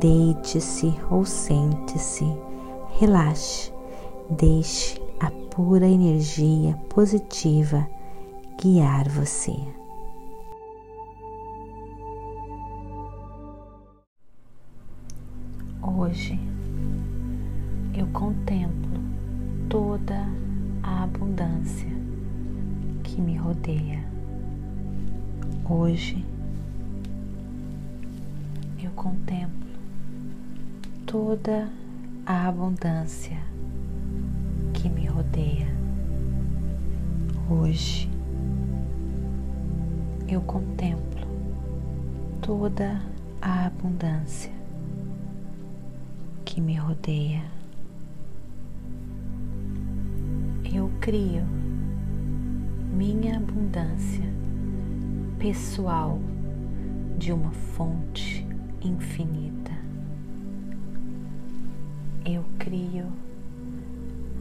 Deite-se ou sente-se, relaxe, deixe a pura energia positiva guiar você. Hoje eu contemplo toda a abundância que me rodeia. Hoje eu contemplo toda a abundância que me rodeia. Hoje eu contemplo toda a abundância que me rodeia. Eu crio minha abundância pessoal de uma fonte infinita eu crio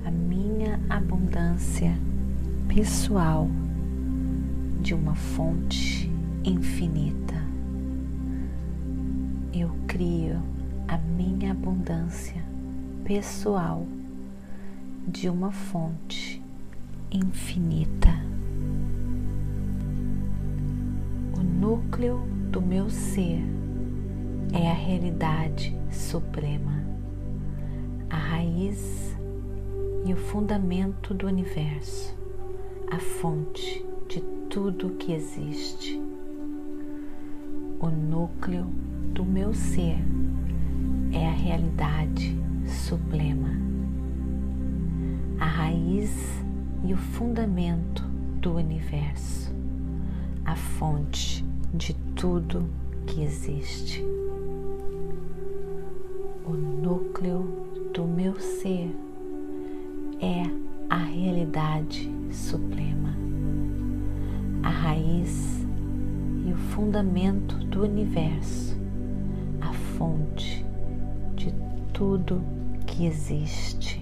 a minha abundância pessoal de uma fonte infinita. Eu crio a minha abundância pessoal de uma fonte infinita. O núcleo do meu ser é a realidade suprema a raiz e o fundamento do universo, a fonte de tudo que existe. O núcleo do meu ser é a realidade suprema, a raiz e o fundamento do universo, a fonte de tudo que existe. O núcleo do meu ser é a realidade suprema, a raiz e o fundamento do universo, a fonte de tudo que existe.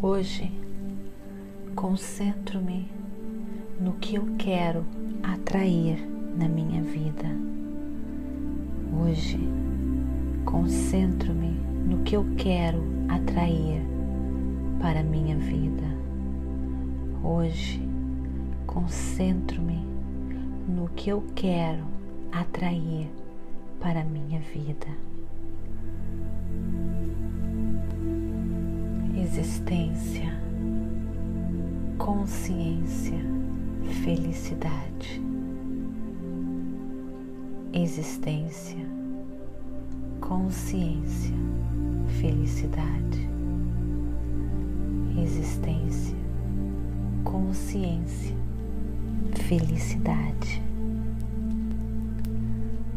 Hoje, concentro-me no que eu quero atrair na minha vida. Hoje, concentro-me no que eu quero atrair para a minha vida. Hoje, concentro-me no que eu quero atrair para a minha vida. Existência, consciência, felicidade. Existência, consciência, felicidade, existência, consciência, felicidade.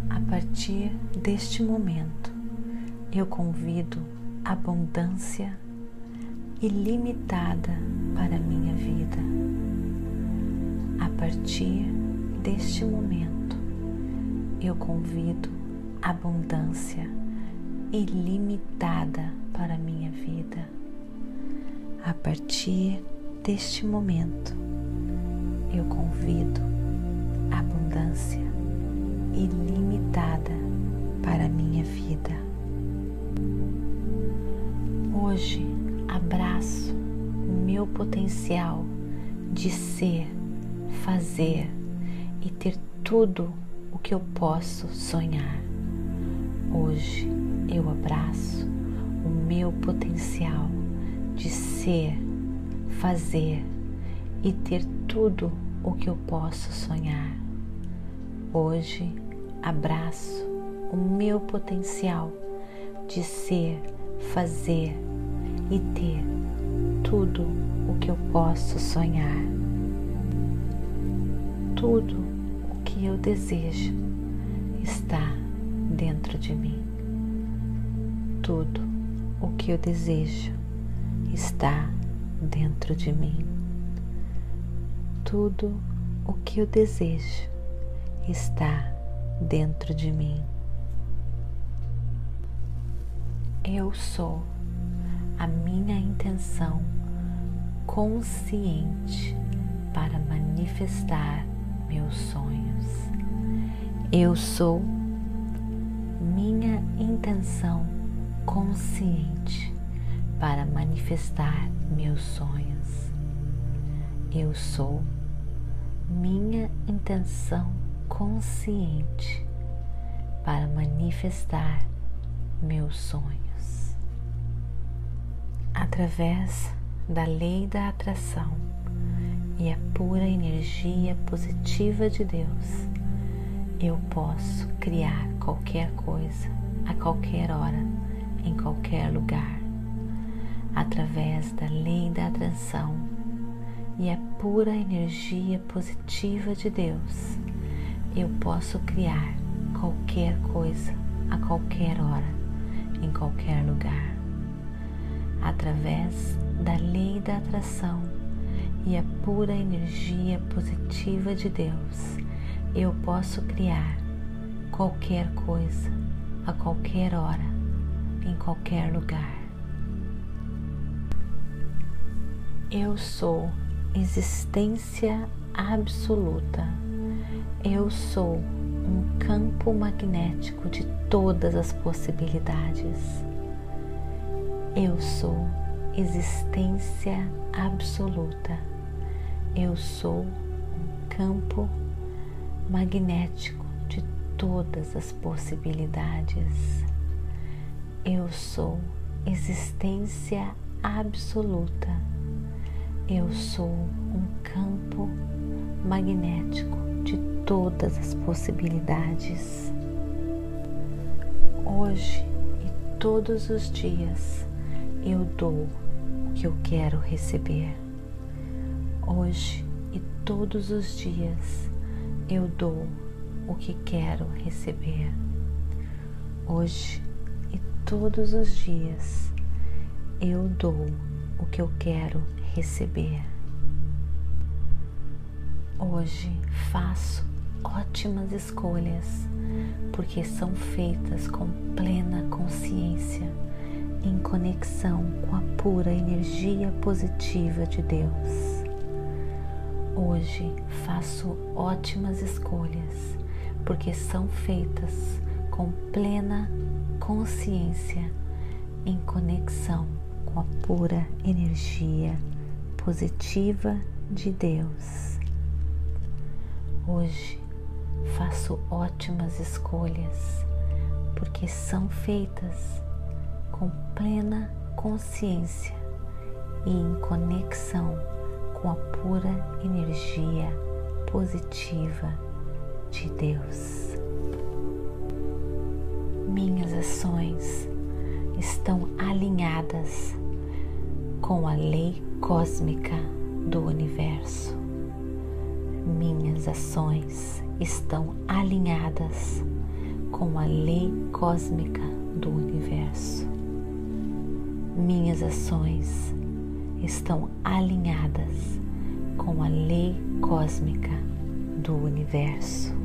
A partir deste momento, eu convido abundância ilimitada para a minha vida. A partir deste momento, eu convido abundância ilimitada para minha vida. A partir deste momento, eu convido abundância ilimitada para minha vida. Hoje abraço o meu potencial de ser, fazer e ter tudo o que eu posso sonhar. Hoje eu abraço o meu potencial de ser, fazer e ter tudo o que eu posso sonhar. Hoje abraço o meu potencial de ser, fazer e ter tudo o que eu posso sonhar. Tudo o que eu desejo está dentro de mim tudo o que eu desejo está dentro de mim. Tudo o que eu desejo está dentro de mim. Eu sou a minha intenção consciente para manifestar meus sonhos. Eu sou minha intenção consciente para manifestar meus sonhos. Eu sou minha intenção consciente para manifestar meus sonhos. Através da lei da atração e a pura energia positiva de Deus, eu posso criar qualquer coisa, a qualquer hora, em qualquer lugar. Através da lei da atração e a pura energia positiva de Deus, eu posso criar qualquer coisa, a qualquer hora, em qualquer lugar. Através da lei da atração e a pura energia positiva de Deus, eu posso criar qualquer coisa, a qualquer hora, em qualquer lugar. Eu sou existência absoluta. Eu sou um campo magnético de todas as possibilidades. Eu sou existência absoluta. Eu sou um campo magnético de todas as possibilidades. Eu sou existência absoluta. Eu sou um campo magnético de todas as possibilidades. Hoje e todos os dias eu dou que eu quero receber. Hoje e todos os dias eu dou o que quero receber. Hoje todos os dias eu dou o que eu quero receber. Hoje faço ótimas escolhas porque são feitas com plena consciência em conexão com a pura energia positiva de Deus. Hoje faço ótimas escolhas porque são feitas com plena consciência em conexão com a pura energia positiva de Deus. Hoje faço ótimas escolhas porque são feitas com plena consciência e em conexão com a pura energia positiva de Deus. Minhas ações estão alinhadas com a lei cósmica do universo. Minhas ações estão alinhadas com a lei cósmica do universo minhas ações estão alinhadas com a lei cósmica do universo.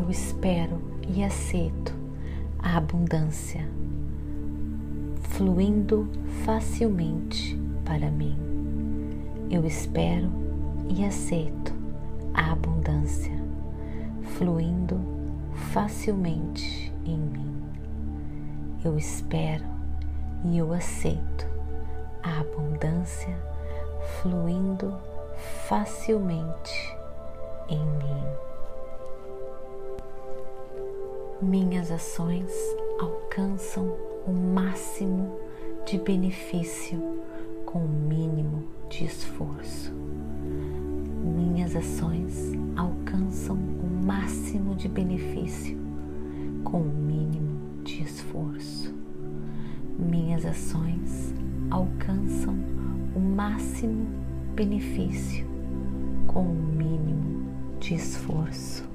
Eu espero e aceito a abundância fluindo facilmente para mim. Eu espero e aceito a abundância fluindo facilmente em mim eu espero e eu aceito a abundância fluindo facilmente em mim. Minhas ações alcançam o máximo de benefício com o mínimo de esforço. Minhas ações alcançam o máximo de benefício com o mínimo de esforço. Minhas ações alcançam o máximo benefício com o mínimo de esforço.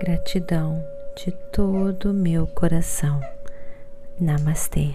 Gratidão de todo o meu coração. Namastê.